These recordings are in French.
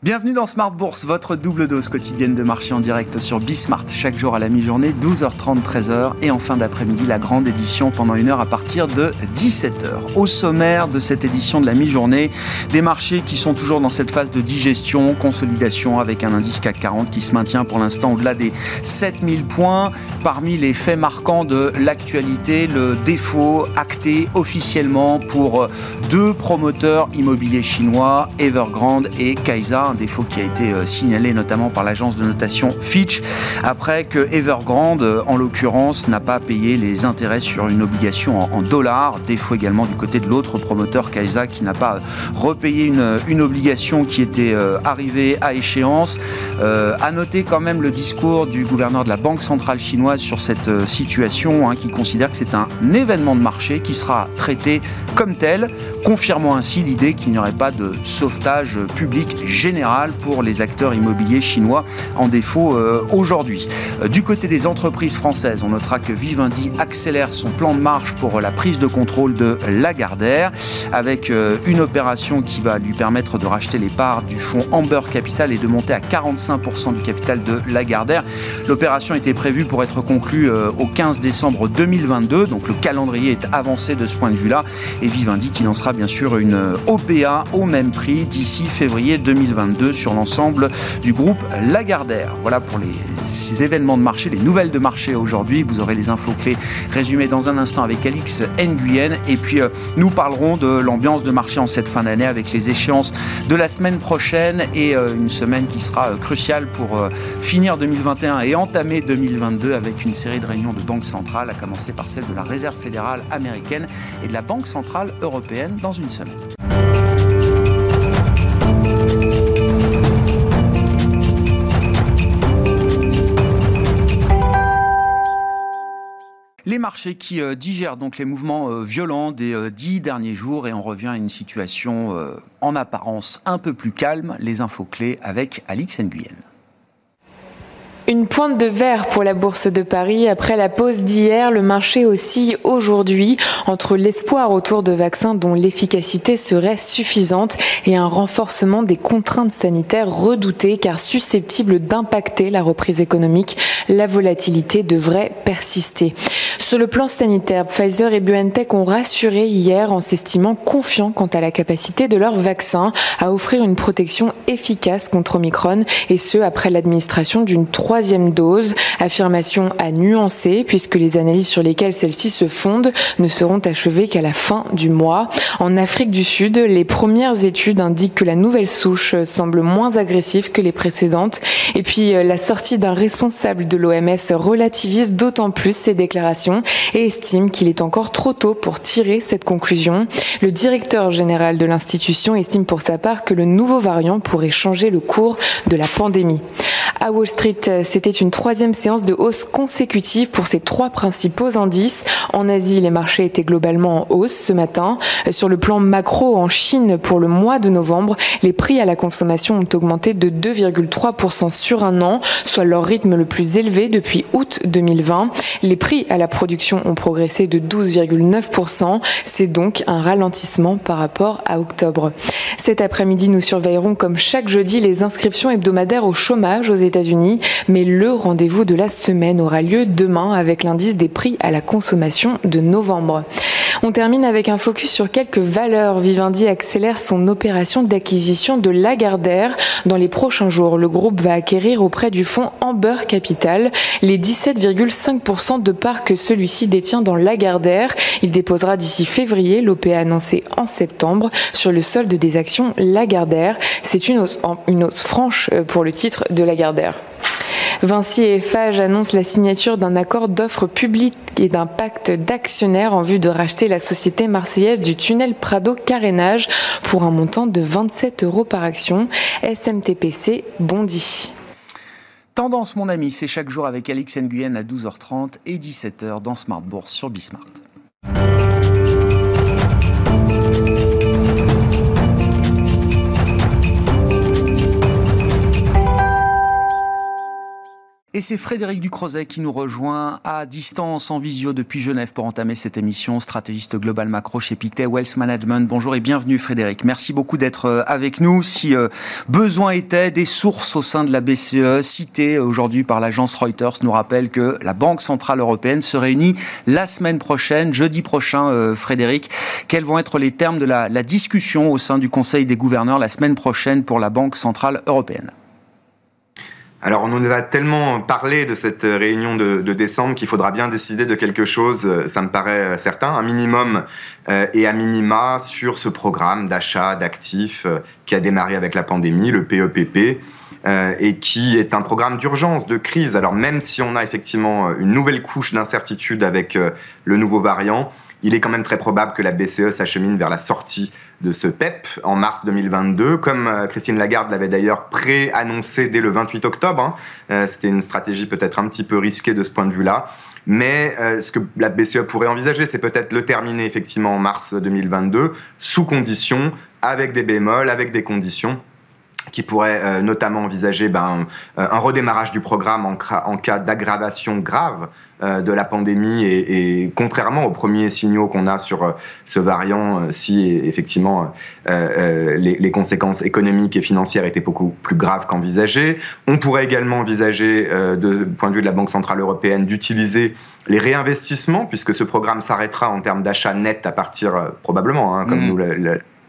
Bienvenue dans Smart Bourse, votre double dose quotidienne de marché en direct sur Bismart, chaque jour à la mi-journée, 12h30, 13h, et en fin d'après-midi, la grande édition pendant une heure à partir de 17h. Au sommaire de cette édition de la mi-journée, des marchés qui sont toujours dans cette phase de digestion, consolidation, avec un indice CAC 40 qui se maintient pour l'instant au-delà des 7000 points. Parmi les faits marquants de l'actualité, le défaut acté officiellement pour deux promoteurs immobiliers chinois, Evergrande et Kaisa un défaut qui a été euh, signalé notamment par l'agence de notation Fitch, après que Evergrande, euh, en l'occurrence, n'a pas payé les intérêts sur une obligation en, dollars. Défaut également du côté de l'autre promoteur, Kaisa, qui n'a pas repayé une, obligation qui était euh, arrivée à échéance. à noter quand même le discours du gouverneur de la Banque centrale chinoise sur cette situation, hein, qui considère que c'est un événement de marché qui sera traité comme tel, confirmant ainsi l'idée qu'il n'y aurait pas de sauvetage public général pour les acteurs immobiliers chinois en défaut euh, aujourd'hui. Euh, du côté des entreprises françaises, on notera que Vivendi accélère son plan de marche pour la prise de contrôle de Lagardère avec euh, une opération qui va lui permettre de racheter les parts du fonds Amber Capital et de monter à 45% du capital de Lagardère. L'opération était prévue pour être conclue au 15 décembre 2022, donc le calendrier est avancé de ce point de vue-là et Vivendi qui lancera bien sûr une OPA au même prix d'ici février 2022 sur l'ensemble du groupe Lagardère. Voilà pour les événements de marché, les nouvelles de marché aujourd'hui. Vous aurez les infos clés résumées dans un instant avec Alix Nguyen. Et puis euh, nous parlerons de l'ambiance de marché en cette fin d'année avec les échéances de la semaine prochaine et euh, une semaine qui sera euh, cruciale pour finir 2021 et entamer 2022 avec une série de réunions de banques centrales, à commencer par celle de la Réserve fédérale américaine et de la Banque centrale européenne dans une semaine. Les marchés qui euh, digèrent donc les mouvements euh, violents des euh, dix derniers jours et on revient à une situation en apparence un peu plus calme. Les infos clés avec Alix Nguyen. Une pointe de verre pour la bourse de Paris. Après la pause d'hier, le marché oscille aujourd'hui entre l'espoir autour de vaccins dont l'efficacité serait suffisante et un renforcement des contraintes sanitaires redoutées car susceptibles d'impacter la reprise économique. La volatilité devrait persister. Sur le plan sanitaire, Pfizer et BioNTech ont rassuré hier en s'estimant confiants quant à la capacité de leur vaccin à offrir une protection efficace contre Omicron et ce après l'administration d'une troisième troisième dose. Affirmation à nuancer puisque les analyses sur lesquelles celle-ci se fonde ne seront achevées qu'à la fin du mois. En Afrique du Sud, les premières études indiquent que la nouvelle souche semble moins agressive que les précédentes. Et puis euh, la sortie d'un responsable de l'OMS relativise d'autant plus ces déclarations et estime qu'il est encore trop tôt pour tirer cette conclusion. Le directeur général de l'institution estime pour sa part que le nouveau variant pourrait changer le cours de la pandémie. À Wall Street, c'était une troisième séance de hausse consécutive pour ces trois principaux indices. En Asie, les marchés étaient globalement en hausse ce matin. Sur le plan macro, en Chine, pour le mois de novembre, les prix à la consommation ont augmenté de 2,3% sur un an, soit leur rythme le plus élevé depuis août 2020. Les prix à la production ont progressé de 12,9%. C'est donc un ralentissement par rapport à octobre. Cet après-midi, nous surveillerons comme chaque jeudi les inscriptions hebdomadaires au chômage aux États-Unis, le rendez-vous de la semaine aura lieu demain avec l'indice des prix à la consommation de novembre. On termine avec un focus sur quelques valeurs. Vivendi accélère son opération d'acquisition de Lagardère. Dans les prochains jours, le groupe va acquérir auprès du fonds Amber Capital les 17,5% de parts que celui-ci détient dans Lagardère. Il déposera d'ici février l'OPA annoncé en septembre sur le solde des actions Lagardère. C'est une hausse, une hausse franche euh, pour le titre de Lagardère. Vinci et Fage annoncent la signature d'un accord d'offre publique et d'un pacte d'actionnaires en vue de racheter la société marseillaise du tunnel Prado Carénage pour un montant de 27 euros par action. SMTPC bondit. Tendance, mon ami, c'est chaque jour avec Alix Nguyen à 12h30 et 17h dans Smart Bourse sur Bismart. Et c'est Frédéric Ducrozet qui nous rejoint à distance en visio depuis Genève pour entamer cette émission, stratégiste global macro chez Pictet Wealth Management. Bonjour et bienvenue Frédéric. Merci beaucoup d'être euh, avec nous. Si euh, besoin était, des sources au sein de la BCE citées aujourd'hui par l'agence Reuters nous rappellent que la Banque Centrale Européenne se réunit la semaine prochaine, jeudi prochain, euh, Frédéric. Quels vont être les termes de la discussion au sein du Conseil des gouverneurs la semaine prochaine pour la Banque Centrale Européenne? Alors on nous a tellement parlé de cette réunion de, décembre qu'il faudra bien décider de quelque chose, ça me paraît certain, un minimum euh, et à minima sur ce programme d'achat d'actifs euh, qui a démarré avec la pandémie, le PEPP. Euh, et qui est un programme d'urgence, de crise. Alors même si on a effectivement une nouvelle couche d'incertitude avec le nouveau variant, il est quand même très probable que la BCE s'achemine vers la sortie de ce PEP en mars 2022, comme euh, Christine Lagarde l'avait d'ailleurs pré-annoncé dès le 28 octobre. Hein. Euh, c'était une stratégie peut-être un petit peu risquée de ce point de vue-là. Mais euh, ce que la BCE pourrait envisager, c'est peut-être le terminer effectivement en mars 2022, sous conditions, avec des bémols, avec des conditions qui pourrait notamment envisager ben, un redémarrage du programme en, en cas d'aggravation grave euh, de la pandémie et, contrairement aux premiers signaux qu'on a sur euh, ce variant, euh, si effectivement les, conséquences économiques et financières étaient beaucoup plus graves qu'envisagées, on pourrait également envisager, de point de vue de la Banque centrale européenne, d'utiliser les réinvestissements puisque ce programme s'arrêtera en termes d'achat net à partir probablement, hein, comme mmh. nous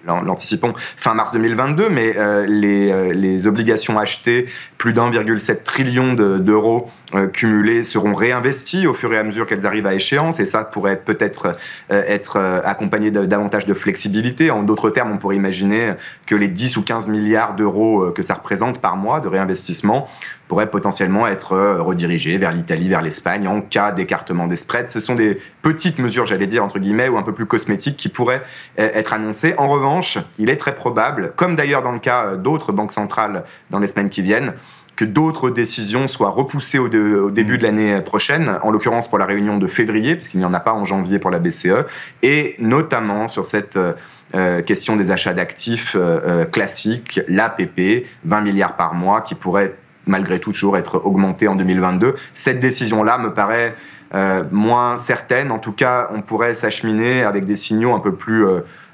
l'anticipons fin mars 2022, mais euh, les, euh, les, obligations achetées, plus d'1,7 trillion d'euros euh, cumulés, seront réinvestis au fur et à mesure qu'elles arrivent à échéance, et ça pourrait peut-être être accompagné de, davantage de flexibilité. En d'autres termes, on pourrait imaginer que les 10 ou 15 milliards d'euros que ça représente par mois de réinvestissement pourraient potentiellement être redirigés vers l'Italie, vers l'Espagne en cas d'écartement des spreads. Ce sont des petites mesures, j'allais dire, entre guillemets, ou un peu plus cosmétiques qui pourraient être annoncées. En revanche, il est très probable, comme d'ailleurs dans le cas euh, d'autres banques centrales dans les semaines qui viennent, que d'autres décisions soient repoussées au, début de l'année prochaine, en l'occurrence pour la réunion de février, puisqu'il n'y en a pas en janvier pour la BCE, et notamment sur cette euh, euh, question des achats d'actifs classiques, l'APP, 20 milliards par mois, qui pourrait malgré tout toujours être augmenté en 2022. Cette décision-là me paraît moins certaine. En tout cas, on pourrait s'acheminer avec des signaux un peu plus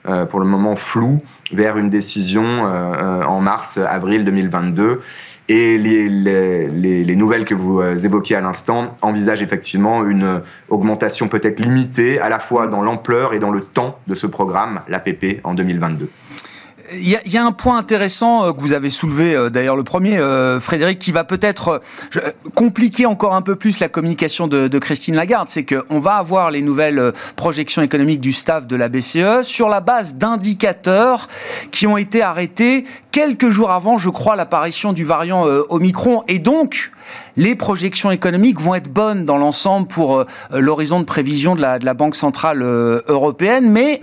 euh, pour le moment flou, vers une décision euh, euh, en mars-avril 2022. Et les, les, les, nouvelles que vous évoquiez à l'instant envisagent effectivement une augmentation peut-être limitée à la fois dans l'ampleur et dans le temps de ce programme, l'APP, en 2022. Il y, a, un point intéressant euh, que vous avez soulevé, euh, d'ailleurs le premier, euh, Frédéric, qui va peut-être compliquer encore un peu plus la communication de, Christine Lagarde. C'est qu'on va avoir les nouvelles projections économiques du staff de la BCE sur la base d'indicateurs qui ont été arrêtés quelques jours avant, je crois, l'apparition du variant Omicron. Et donc, les projections économiques vont être bonnes dans l'ensemble pour l'horizon de prévision de la, de la Banque Centrale Européenne. Mais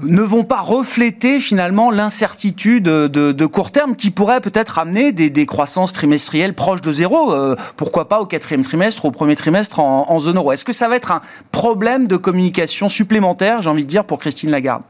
ne vont pas refléter finalement l'incertitude de, court terme qui pourrait peut-être amener des, croissances trimestrielles proches de zéro, euh, pourquoi pas au quatrième trimestre, au premier trimestre en, en zone euro. Est-ce que ça va être un problème de communication supplémentaire, j'ai envie de dire, pour Christine Lagarde?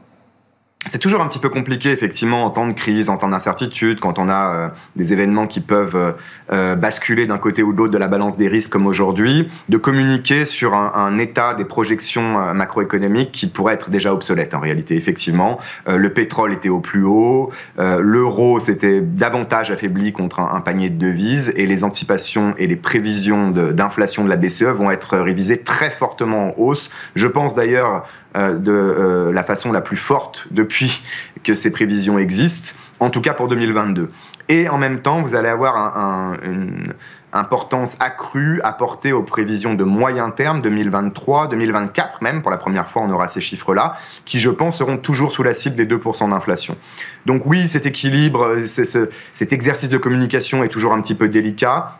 C'est toujours un petit peu compliqué, effectivement, en temps de crise, en temps d'incertitude, quand on a euh, des événements qui peuvent euh, euh, basculer d'un côté ou de l'autre de la balance des risques comme aujourd'hui, de communiquer sur un, état des projections macroéconomiques qui pourrait être déjà obsolète en réalité, effectivement. le pétrole était au plus haut, l'euro s'était davantage affaibli contre un, panier de devises et les anticipations et les prévisions d'inflation de, de la BCE vont être révisées très fortement en hausse. Je pense d'ailleurs de euh, la façon la plus forte depuis que ces prévisions existent, en tout cas pour 2022. Et en même temps, vous allez avoir une importance accrue apportée aux prévisions de moyen terme 2023, 2024 même, pour la première fois on aura ces chiffres-là, qui je pense seront toujours sous la cible des 2% d'inflation. Donc oui, cet équilibre, cet exercice de communication est toujours un petit peu délicat.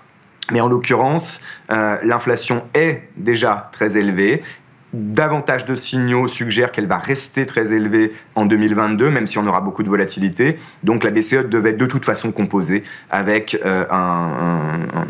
Mais en l'occurrence, euh, l'inflation est déjà très élevée davantage de signaux suggèrent qu'elle va rester très élevée en 2022, même si on aura beaucoup de volatilité. Donc la BCE devait de toute façon composer avec euh,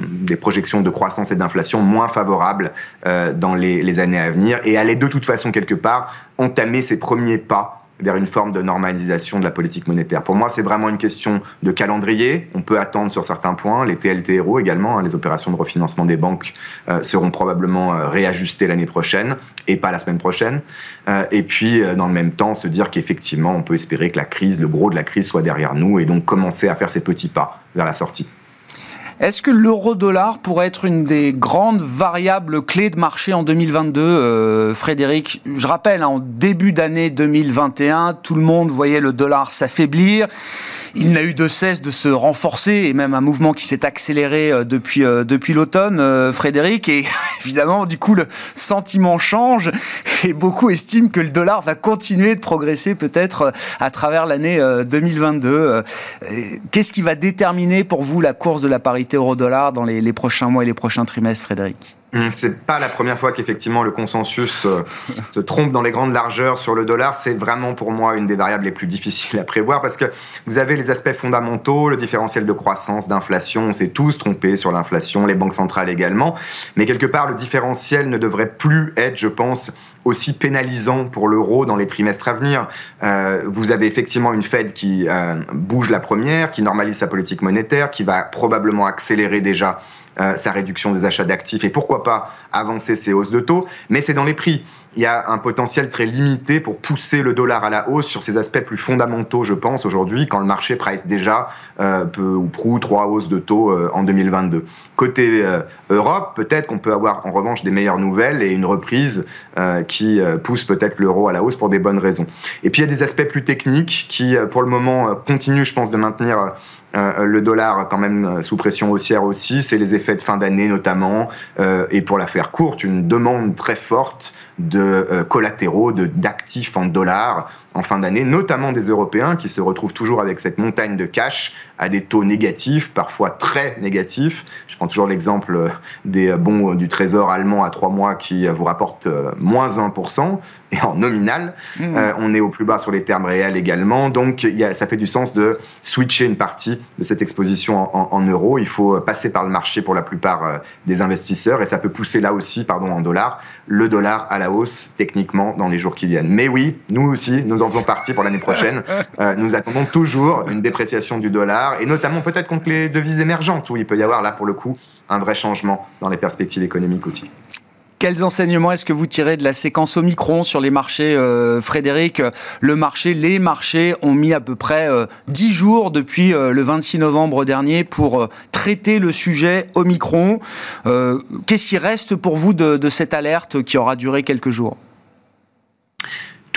des projections de croissance et d'inflation moins favorables euh, dans les, années à venir et allait de toute façon quelque part entamer ses premiers pas vers une forme de normalisation de la politique monétaire. Pour moi, c'est vraiment une question de calendrier. On peut attendre sur certains points. Les TLTRO également, hein, les opérations de refinancement des banques, euh, seront probablement euh, réajustées l'année prochaine et pas la semaine prochaine. Euh, et puis, dans le même temps, se dire qu'effectivement, on peut espérer que la crise, le gros de la crise soit derrière nous et donc commencer à faire ces petits pas vers la sortie. Est-ce que l'euro-dollar pourrait être une des grandes variables clés de marché en 2022, euh, Frédéric? Je rappelle, hein, en début d'année 2021, tout le monde voyait le dollar s'affaiblir il n'a eu de cesse de se renforcer et même un mouvement qui s'est accéléré euh, depuis, euh, depuis l'automne, Frédéric. Et évidemment, du coup, le sentiment change et beaucoup estiment que le dollar va continuer de progresser peut-être à travers l'année 2022. Qu'est-ce qui va déterminer pour vous la course de la parité? Euro-dollar dans les, prochains mois et les prochains trimestres, Frédéric c'est pas la première fois qu'effectivement le consensus euh, se trompe dans les grandes largeurs sur le dollar. C'est vraiment pour moi une des variables les plus difficiles à prévoir parce que vous avez les aspects fondamentaux, le différentiel de croissance, d'inflation. On s'est tous trompés sur l'inflation, les banques centrales également. Mais quelque part, le différentiel ne devrait plus être, je pense, aussi pénalisant pour l'euro dans les trimestres à venir. Euh, vous avez effectivement une Fed qui euh, bouge la première, qui normalise sa politique monétaire, qui va probablement accélérer déjà euh, sa réduction des achats d'actifs et pourquoi pas avancer ses hausses de taux, mais c'est dans les prix. Il y a un potentiel très limité pour pousser le dollar à la hausse sur ces aspects plus fondamentaux, je pense, aujourd'hui, quand le marché price déjà euh, peu ou prou trois hausses de taux euh, en 2022. Côté Europe, peut-être qu'on peut avoir en revanche des meilleures nouvelles et une reprise qui pousse peut-être l'euro à la hausse pour des bonnes raisons. Et puis il y a des aspects plus techniques qui, pour le moment, continuent, je pense, de maintenir euh, le dollar quand même euh, sous pression haussière aussi, c'est les effets de fin d'année notamment, euh, et pour la faire courte, une demande très forte de collatéraux, d'actifs en dollars en fin d'année, notamment des Européens qui se retrouvent toujours avec cette montagne de cash à des taux négatifs, parfois très négatifs. Je prends toujours l'exemple des bons du Trésor allemand à trois mois qui vous rapportent moins 1%, et en nominal. Mmh. on est au plus bas sur les termes réels également. Donc y a, ça fait du sens de switcher une partie de cette exposition en, euros. Il faut passer par le marché pour la plupart euh, des investisseurs et ça peut pousser là aussi, pardon, en dollars, le dollar à la hausse techniquement dans les jours qui viennent. Mais oui, nous aussi, nous en faisons partie pour l'année prochaine. Euh, nous attendons toujours une dépréciation du dollar et notamment peut-être contre les devises émergentes où il peut y avoir là pour le coup un vrai changement dans les perspectives économiques aussi. Quels enseignements est-ce que vous tirez de la séquence Omicron sur les marchés, euh, Frédéric? Le marché, les marchés ont mis à peu près euh, 10 jours depuis euh, le 26 novembre dernier pour euh, traiter le sujet Omicron. Qu'est-ce qui reste pour vous de cette alerte qui aura duré quelques jours?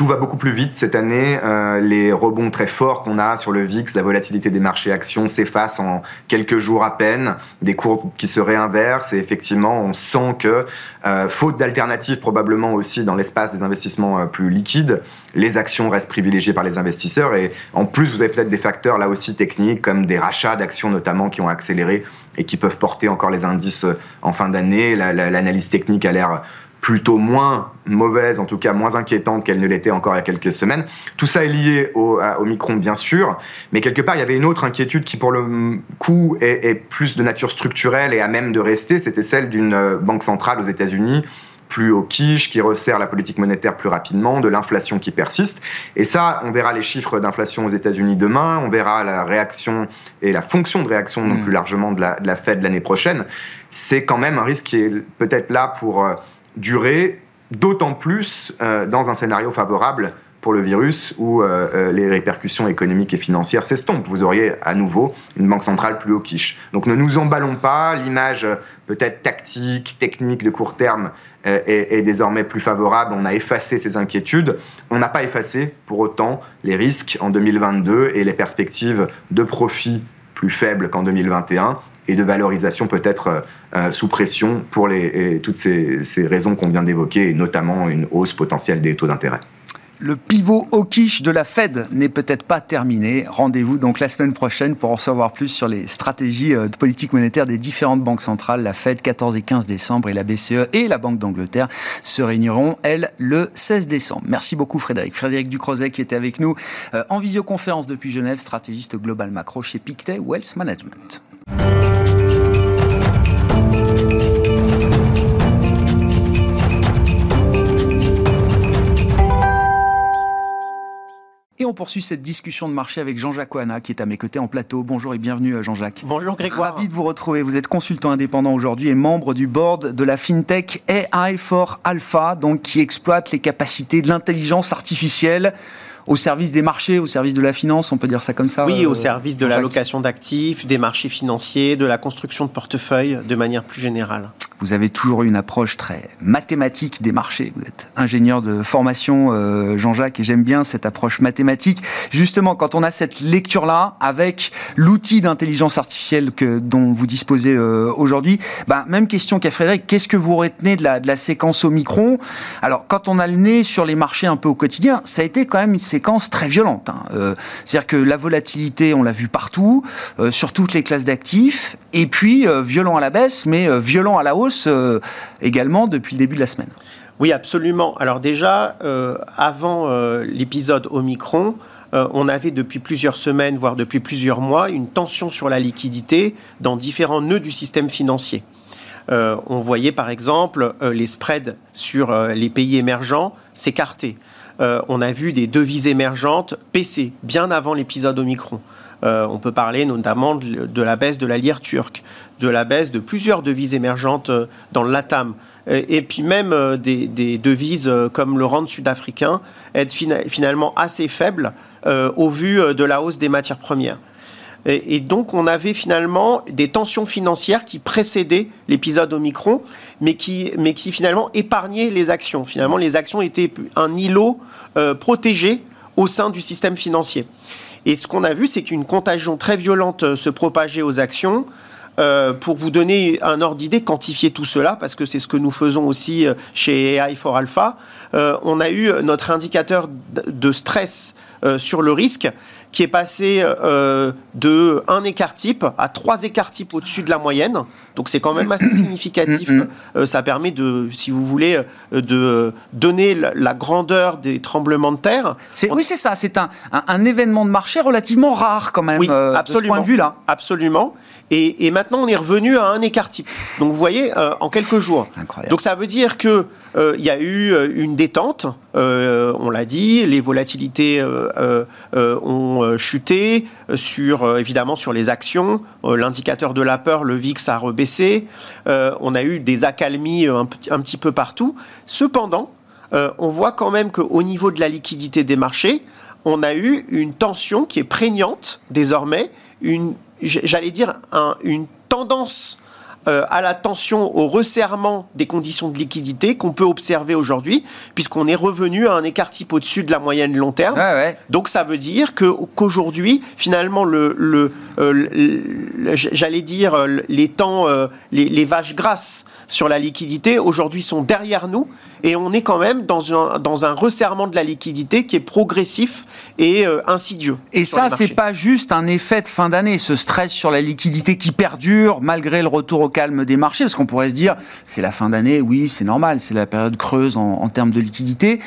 Tout va beaucoup plus vite cette année. Euh, les rebonds très forts qu'on a sur le VIX, la volatilité des marchés actions s'efface en quelques jours à peine. Des cours qui se réinversent et effectivement, on sent que, euh, faute d'alternatives probablement aussi dans l'espace des investissements euh, plus liquides, les actions restent privilégiées par les investisseurs. Et en plus, vous avez peut-être des facteurs là aussi techniques comme des rachats d'actions notamment qui ont accéléré et qui peuvent porter encore les indices en fin d'année. L'analyse technique a l'air plutôt moins mauvaise, en tout cas moins inquiétante qu'elle ne l'était encore il y a quelques semaines. Tout ça est lié au, Micron, bien sûr, mais quelque part, il y avait une autre inquiétude qui, pour le coup, est, plus de nature structurelle et à même de rester, c'était celle d'une euh, banque centrale aux États-Unis plus au quiche, qui resserre la politique monétaire plus rapidement, de l'inflation qui persiste. Et ça, on verra les chiffres d'inflation aux États-Unis demain, on verra la réaction et la fonction de réaction, non mmh. plus largement, de la, de la Fed l'année prochaine. C'est quand même un risque qui est peut-être là pour euh, durer, d'autant plus euh, dans un scénario favorable pour le virus où euh, euh, les répercussions économiques et financières s'estompent. Vous auriez à nouveau une banque centrale plus au quiche. Donc ne nous emballons pas, l'image peut-être tactique, technique de court terme est, est, désormais plus favorable. On a effacé ces inquiétudes. On n'a pas effacé pour autant les risques en 2022 et les perspectives de profit plus faibles qu'en 2021 et de valorisation peut-être euh, euh, sous pression pour les, toutes ces, raisons qu'on vient d'évoquer, et notamment une hausse potentielle des taux d'intérêt. Le pivot au quiche de la Fed n'est peut-être pas terminé. Rendez-vous donc la semaine prochaine pour en savoir plus sur les stratégies euh, de politique monétaire des différentes banques centrales. La Fed 14 et 15 décembre et la BCE et la Banque d'Angleterre se réuniront, elles, le 16 décembre. Merci beaucoup Frédéric. Frédéric Ducrozet qui était avec nous en visioconférence depuis Genève, stratégiste global macro chez Pictet Wealth Management. On poursuit cette discussion de marché avec Jean-Jacques Oana qui est à mes côtés en plateau. Bonjour et bienvenue euh, Jean-Jacques. Bonjour Grégoire. Ravi de vous retrouver. Vous êtes consultant indépendant aujourd'hui et membre du board de la fintech AI for Alpha, donc qui exploite les capacités de l'intelligence artificielle au service des marchés, au service de la finance, on peut dire ça comme ça Oui, au euh, service de l'allocation d'actifs, des marchés financiers, de la construction de portefeuilles de manière plus générale. Vous avez toujours une approche très mathématique des marchés. Vous êtes ingénieur de formation, euh, Jean-Jacques, et j'aime bien cette approche mathématique. Justement, quand on a cette lecture-là, avec l'outil d'intelligence artificielle que, dont vous disposez euh, aujourd'hui, bah, même question qu'à Frédéric, qu'est-ce que vous retenez de la, de la séquence Omicron Alors, quand on a le nez sur les marchés un peu au quotidien, ça a été quand même une séquence très violente. Hein. Euh, C'est-à-dire que la volatilité, on l'a vu partout, sur toutes les classes d'actifs, et puis violent à la baisse, mais violent à la hausse euh, également depuis le début de la semaine. Oui, absolument. Alors déjà, euh, avant euh, l'épisode Omicron, on avait depuis plusieurs semaines, voire depuis plusieurs mois, une tension sur la liquidité dans différents nœuds du système financier. on voyait par exemple les spreads sur les pays émergents s'écarter. on a vu des devises émergentes baisser bien avant l'épisode Omicron. Euh, on peut parler notamment de, la baisse de la lire turque, de la baisse de plusieurs devises émergentes euh, dans LATAM. Et, puis même euh, des, devises comme le rand sud-africain être finalement assez faibles au vu de la hausse des matières premières. Et, donc, on avait finalement des tensions financières qui précédaient l'épisode Omicron, mais qui, mais qui finalement épargnaient les actions. Finalement, les actions étaient un îlot protégé au sein du système financier. Et ce qu'on a vu, c'est qu'une contagion très violente euh, se propageait aux actions. Euh, pour vous donner un ordre d'idée, quantifier tout cela, parce que c'est ce que nous faisons aussi euh, chez AI for Alpha, on a eu notre indicateur de stress sur le risque qui est passé euh, de un écart type à trois écarts types au-dessus de la moyenne. Donc c'est quand même assez significatif. Mm, mm. Euh, ça permet de, si vous voulez, euh, de donner la, grandeur des tremblements de terre. Oui, c'est ça. C'est un, un, événement de marché relativement rare quand même. Oui, absolument. De ce point de vue-là. Absolument. Et, maintenant, on est revenu à un écart type. Donc, vous voyez, en quelques jours. Incroyable. Donc, ça veut dire que il y a eu une détente. on l'a dit, les volatilités ont euh, chuté, euh, sur, euh, évidemment sur les actions. L'indicateur de la peur, le VIX, a rebaissé. on a eu des accalmies un, un petit peu partout. Cependant, on voit quand même qu'au niveau de la liquidité des marchés, on a eu une tension qui est prégnante désormais, une, j'allais dire, une tendance euh, à la tension, au resserrement des conditions de liquidité qu'on peut observer aujourd'hui, puisqu'on est revenu à un écart type au-dessus de la moyenne long terme. Donc ça veut dire que qu'aujourd'hui, finalement, le, le, euh, j'allais dire les temps, euh, les, les, vaches grasses sur la liquidité aujourd'hui sont derrière nous et on est quand même dans un, dans un resserrement de la liquidité qui est progressif et insidieux. Et ça, c'est pas juste un effet de fin d'année, ce stress sur la liquidité qui perdure malgré le retour au calme des marchés, parce qu'on pourrait se dire, c'est la fin d'année, oui, c'est normal, c'est la période creuse en, termes de liquidité.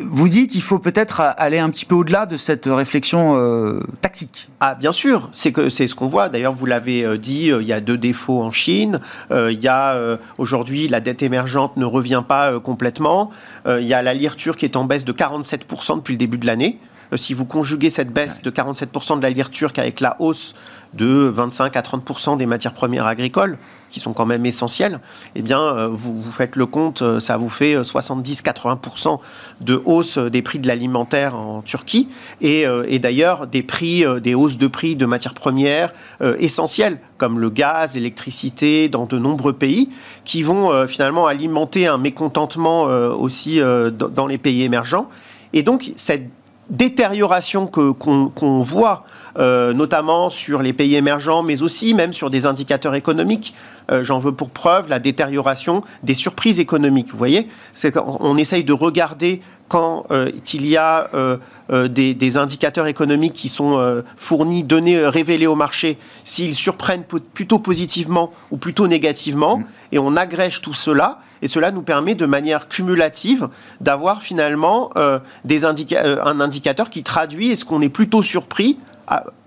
Vous dites, il faut peut-être aller un petit peu au-delà de cette réflexion euh, tactique. Ah, bien sûr, c'est que c'est ce qu'on voit. D'ailleurs, vous l'avez euh, dit, euh, il y a deux défauts en Chine. il y a aujourd'hui la dette émergente ne revient pas complètement. Il y a la lire turque qui est en baisse de 47% depuis le début de l'année. si vous conjuguez cette baisse de 47% de la lire turque avec la hausse de 25 à 30% des matières premières agricoles, qui sont quand même essentielles, eh bien, euh, vous, faites le compte, euh, ça vous fait 70-80% euh, de hausse des prix de l'alimentaire en Turquie, et, d'ailleurs des prix, des hausses de prix de matières premières essentielles, comme le gaz, l'électricité, dans de nombreux pays, qui vont finalement alimenter un mécontentement aussi dans les pays émergents. Et donc, cette détérioration qu'on, voit, euh, notamment sur les pays émergents, mais aussi même sur des indicateurs économiques. Euh, j'en veux pour preuve la détérioration des surprises économiques. Vous voyez, on essaye de regarder quand euh, il y a des, indicateurs économiques qui sont fournis, donnés, révélés au marché, s'ils surprennent plutôt positivement ou plutôt négativement, mmh. et on agrège tout cela et cela nous permet de manière cumulative d'avoir finalement des un indicateur qui traduit est-ce qu'on est plutôt surpris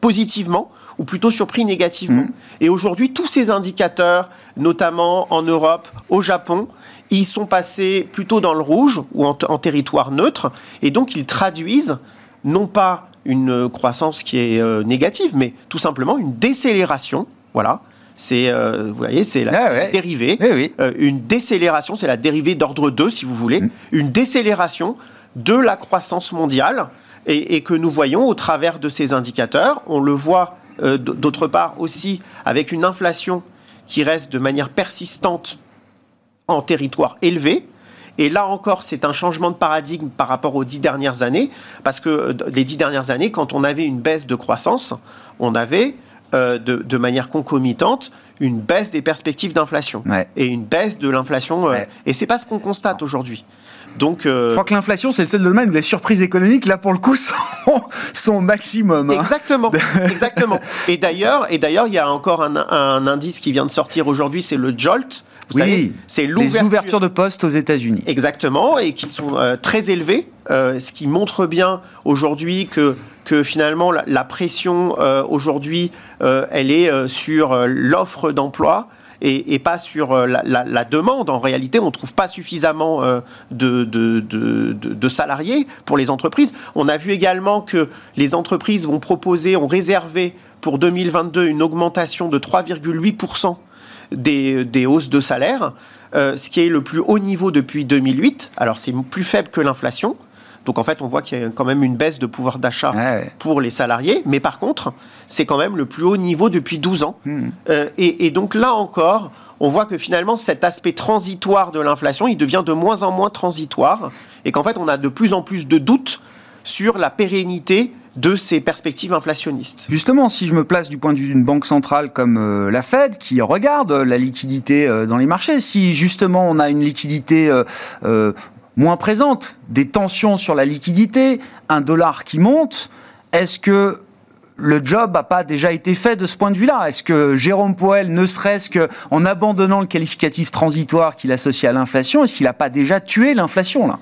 positivement ou plutôt surpris négativement. Mmh. Et aujourd'hui, tous ces indicateurs, notamment en Europe, au Japon, ils sont passés plutôt dans le rouge ou en, territoire neutre, et donc ils traduisent non pas une croissance qui est euh, négative, mais tout simplement une décélération. Voilà. C'est, euh, vous voyez, c'est la Ah ouais. dérivée. Oui, oui. Euh, une décélération, c'est la dérivée d'ordre 2, si vous voulez. Mm. Une décélération de la croissance mondiale et, et que nous voyons au travers de ces indicateurs. On le voit euh, d'autre part aussi avec une inflation qui reste de manière persistante en territoire élevé. Et là encore, c'est un changement de paradigme par rapport aux dix dernières années, parce que euh, les dix dernières années, quand on avait une baisse de croissance, on avait euh, de, de manière concomitante une baisse des perspectives d'inflation Ouais. et une baisse de l'inflation. euh, Ouais. Et c'est pas ce qu'on constate aujourd'hui. Donc, euh, Je crois que l'inflation, c'est le seul domaine où les surprises économiques, là, pour le coup, sont, sont au maximum. hein. Exactement, exactement. Et d'ailleurs, et d'ailleurs, il y a encore un, un indice qui vient de sortir aujourd'hui, c'est le JOLT. Vous savez, Oui, c'est les ouvertures de postes aux États-Unis. Exactement, et qui sont euh, très élevés, euh, ce qui montre bien aujourd'hui que, que finalement la, la pression euh, aujourd'hui, euh, elle est euh, sur euh, l'offre d'emploi. Et, pas sur euh, la, demande. En réalité, on ne trouve pas suffisamment euh, de salariés pour les entreprises. On a vu également que les entreprises vont proposer, ont réservé pour 2022 une augmentation de 3,8% des, des hausses de salaire, euh, ce qui est le plus haut niveau depuis 2008. Alors c'est plus faible que l'inflation. Donc en fait, on voit qu'il y a quand même une baisse de pouvoir d'achat ouais. pour les salariés. Mais par contre, c'est quand même le plus haut niveau depuis 12 ans. Hmm. Euh, et, et donc là encore, on voit que finalement, cet aspect transitoire de l'inflation, il devient de moins en moins transitoire. Et qu'en fait, on a de plus en plus de doutes sur la pérennité de ces perspectives inflationnistes. Justement, si je me place du point de vue d'une banque centrale comme euh, la Fed, qui regarde euh, la liquidité dans les marchés, si justement on a une liquidité moins présente, des tensions sur la liquidité, un dollar qui monte, est-ce que le job n'a pas déjà été fait de ce point de vue-là? Est-ce que Jérôme Powell, ne serait-ce qu'en abandonnant le qualificatif transitoire qu'il associe à l'inflation, est-ce qu'il n'a pas déjà tué l'inflation là?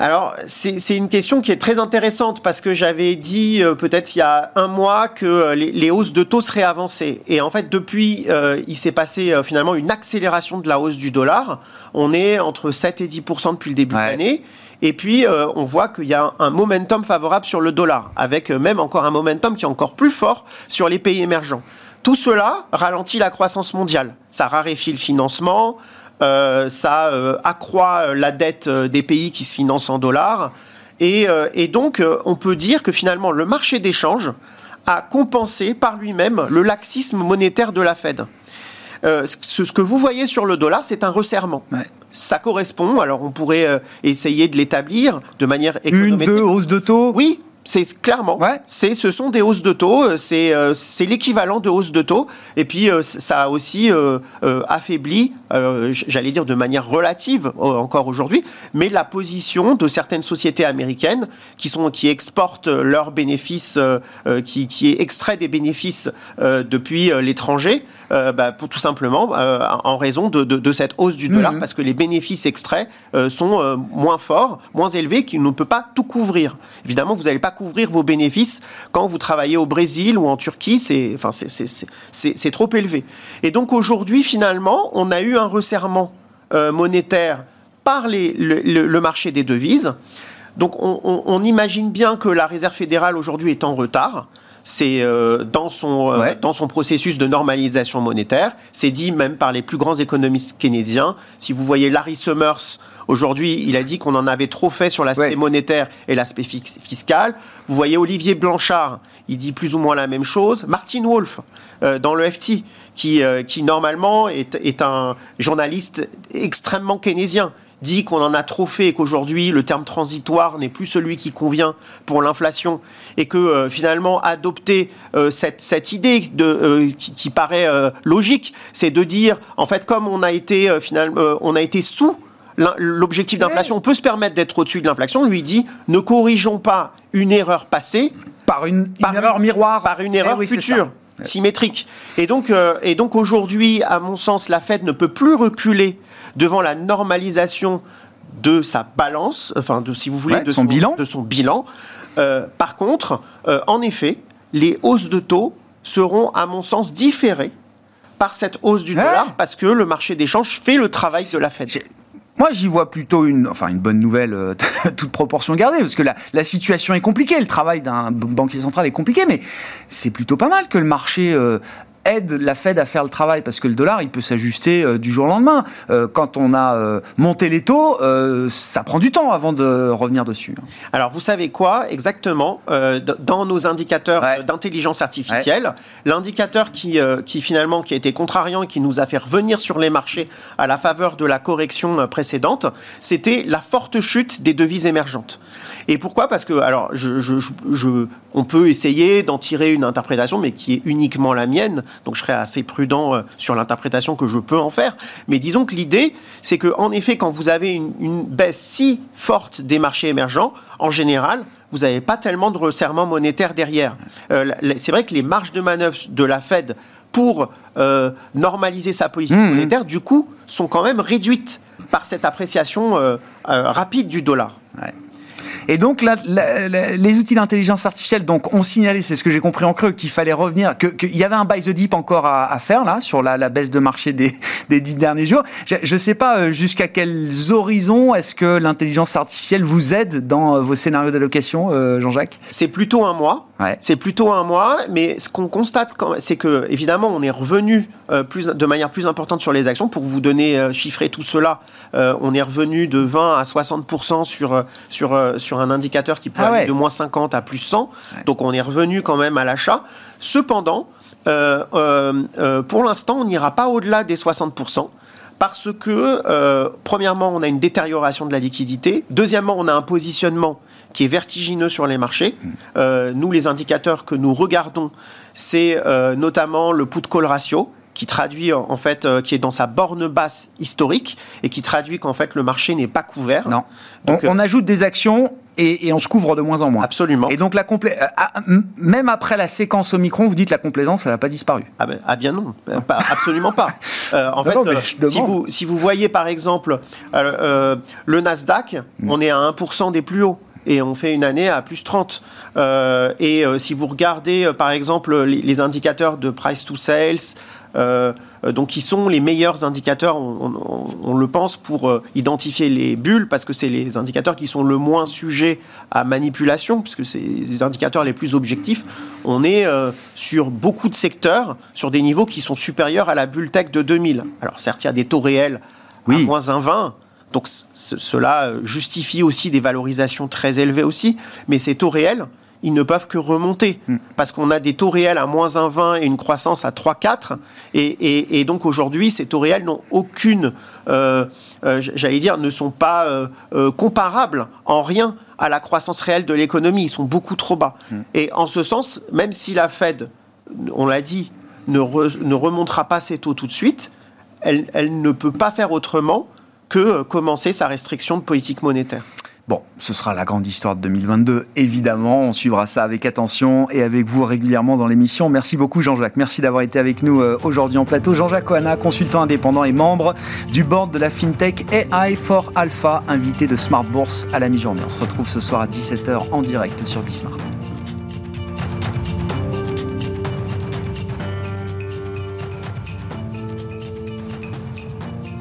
Alors, c'est une question qui est très intéressante parce que j'avais dit euh, peut-être il y a un mois que euh, les, les hausses de taux seraient avancées. Et en fait, depuis, euh, il s'est passé finalement une accélération de la hausse du dollar. On est entre 7 et 10 depuis le début Ouais. de l'année. Et puis, on voit qu'il y a un, momentum favorable sur le dollar, avec même encore un momentum qui est encore plus fort sur les pays émergents. Tout cela ralentit la croissance mondiale. Ça raréfie le financement, ça euh, accroît euh, la dette euh, des pays qui se financent en dollars. Et, euh, et donc, euh, on peut dire que finalement, le marché d'échange a compensé par lui-même le laxisme monétaire de la Fed. Euh, ce, ce que vous voyez sur le dollar, c'est un resserrement. Ouais. Ça correspond, alors on pourrait euh, essayer de l'établir de manière Une, économétrique. deux hausses de taux? Oui, c'est clairement. Ouais. C'est, ce sont des hausses de taux. euh, C'est, euh, c'est l'équivalent de hausses de taux. Et puis, euh, ça a aussi euh, affaibli, j'allais dire de manière relative encore aujourd'hui, mais la position de certaines sociétés américaines qui sont qui exportent leurs bénéfices, qui, qui extraient des bénéfices depuis l'étranger, bah, pour tout simplement en raison de, de- de cette hausse du dollar, Mhm. parce que les bénéfices extraits sont moins forts, moins élevés, qu'il ne peut pas tout couvrir. Évidemment, vous n'allez pas couvrir vos bénéfices quand vous travaillez au Brésil ou en Turquie, c'est enfin, c'est trop élevé. Et donc aujourd'hui, finalement, on a eu un resserrement euh, monétaire par les- le, le- le marché des devises. Donc on, on- on imagine bien que la Réserve fédérale aujourd'hui est en retard. C'est euh, dans, son, euh, Ouais. dans son processus de normalisation monétaire. C'est dit même par les plus grands économistes keynésiens. Si vous voyez Larry Summers, aujourd'hui, il a dit qu'on en avait trop fait sur l'aspect Ouais. monétaire et l'aspect fiscal. Vous voyez Olivier Blanchard, il dit plus ou moins la même chose. Martin Wolf, euh, dans le FT, qui, euh, qui normalement est, est un journaliste extrêmement keynésien dit qu'on en a trop fait et qu'aujourd'hui le terme transitoire n'est plus celui qui convient pour l'inflation et que euh, finalement adopter euh, cette, cette idée de, euh, qui, qui paraît logique, c'est de dire en fait comme on a été finalement on a été sous l'objectif d'inflation, on peut se permettre d'être au-dessus de l'inflation. Lui dit ne corrigeons pas une erreur passée par une, erreur miroir. par une Eh erreur oui, c'est future, symétrique. Et donc, euh, et donc aujourd'hui, à mon sens, la Fed ne peut plus reculer devant la normalisation de sa balance, enfin, de, si vous voulez, Ouais, de son bilan. De son bilan. Euh, par contre, euh, en effet, les hausses de taux seront, à mon sens, différées par cette hausse du Ouais. dollar parce que le marché d'échange fait le travail de la Fed. Moi, j'y vois plutôt une, bonne nouvelle, euh, toute proportion gardée, parce que la, la, situation est compliquée, le travail d'un banquier central est compliqué, mais c'est plutôt pas mal que le marché euh, aide la Fed à faire le travail parce que le dollar, il peut s'ajuster euh, du jour au lendemain. Euh, quand on a euh, monté les taux, ça prend du temps avant de revenir dessus. Alors, vous savez quoi exactement Dans nos indicateurs d'intelligence artificielle, l'indicateur qui, qui finalement qui a été contrariant et qui nous a fait revenir sur les marchés à la faveur de la correction précédente, c'était la forte chute des devises émergentes. Et pourquoi? Parce que, alors, je, on peut essayer d'en tirer une interprétation, mais qui est uniquement la mienne. Donc, je serai assez prudent euh, sur l'interprétation que je peux en faire. Mais disons que l'idée, c'est que, en effet, quand vous avez une, baisse si forte des marchés émergents, en général, vous n'avez pas tellement de resserrement monétaire derrière. Euh, c'est vrai que les marges de manœuvre de la Fed pour euh, normaliser sa politique mmh, monétaire, du coup, sont quand même réduites par cette appréciation rapide du dollar. Et donc, les outils d'intelligence artificielle donc, ont signalé, c'est ce que j'ai compris en creux, qu'il fallait revenir, qu'il y avait un buy the deep encore à, faire là, sur la, baisse de marché des, dix derniers jours. Je ne sais pas euh, jusqu'à quels horizons est-ce que l'intelligence artificielle vous aide dans euh, vos scénarios d'allocation, euh, Jean-Jacques? C'est plutôt un mois. C'est plutôt un mois, mais ce qu'on constate, c'est que évidemment, on est revenu plus, de manière plus importante sur les actions. Pour vous donner, chiffrer tout cela, on est revenu de 20 à 60% sur, sur, sur un indicateur qui peut ah aller de moins 50 à plus 100. Donc on est revenu quand même à l'achat. Cependant, euh, euh, euh, pour l'instant, on n'ira pas au-delà des 60% parce que, premièrement, on a une détérioration de la liquidité. Deuxièmement, on a un positionnement qui est vertigineux sur les marchés. Mm. nous, les indicateurs que nous regardons, c'est notamment le put-call ratio, qui traduit en fait, euh, qui est dans sa borne basse historique et qui traduit qu'en fait le marché n'est pas couvert. Non. Donc, on, ajoute des actions et, on se couvre de moins en moins. Absolument. Et donc la complé euh, ah, même après la séquence Omicron, vous dites la complaisance, elle n'a pas disparu. Ah, ben, ah bien non, absolument pas. Euh, en fait, si, vous, si vous voyez par exemple le Nasdaq, mm. on est à 1% des plus hauts et on fait une année à plus 30. et si vous regardez, par exemple, les, indicateurs de price to sales, euh, donc qui sont les meilleurs indicateurs, on, le pense, pour euh, identifier les bulles, parce que c'est les indicateurs qui sont le moins sujets à manipulation, puisque c'est les indicateurs les plus objectifs. On est euh, sur beaucoup de secteurs, sur des niveaux qui sont supérieurs à la bulle tech de 2000. Alors certes, il y a des taux réels à moins 1,20, donc cela justifie aussi des valorisations très élevées aussi, mais ces taux réels, ils ne peuvent que remonter mm. parce qu'on a des taux réels à moins 1,20 et une croissance à 3,4 et, et, donc aujourd'hui ces taux réels n'ont aucune, euh, euh, j'allais dire, ne sont pas euh, comparables en rien à la croissance réelle de l'économie. Ils sont beaucoup trop bas. Mm. Et en ce sens, même si la Fed, on l'a dit, ne, ne, remontera pas ses taux tout de suite, elle, elle ne peut pas faire autrement que commencer sa restriction de politique monétaire. Bon, ce sera la grande histoire de 2022, évidemment. On suivra ça avec attention et avec vous régulièrement dans l'émission. Merci beaucoup, Jean-Jacques. Merci d'avoir été avec nous euh, aujourd'hui en plateau. Jean-Jacques Oana, consultant indépendant et membre du board de la FinTech AI for Alpha, invité de Smart Bourse à la mi-journée. On se retrouve ce soir à 17h en direct sur Bismart.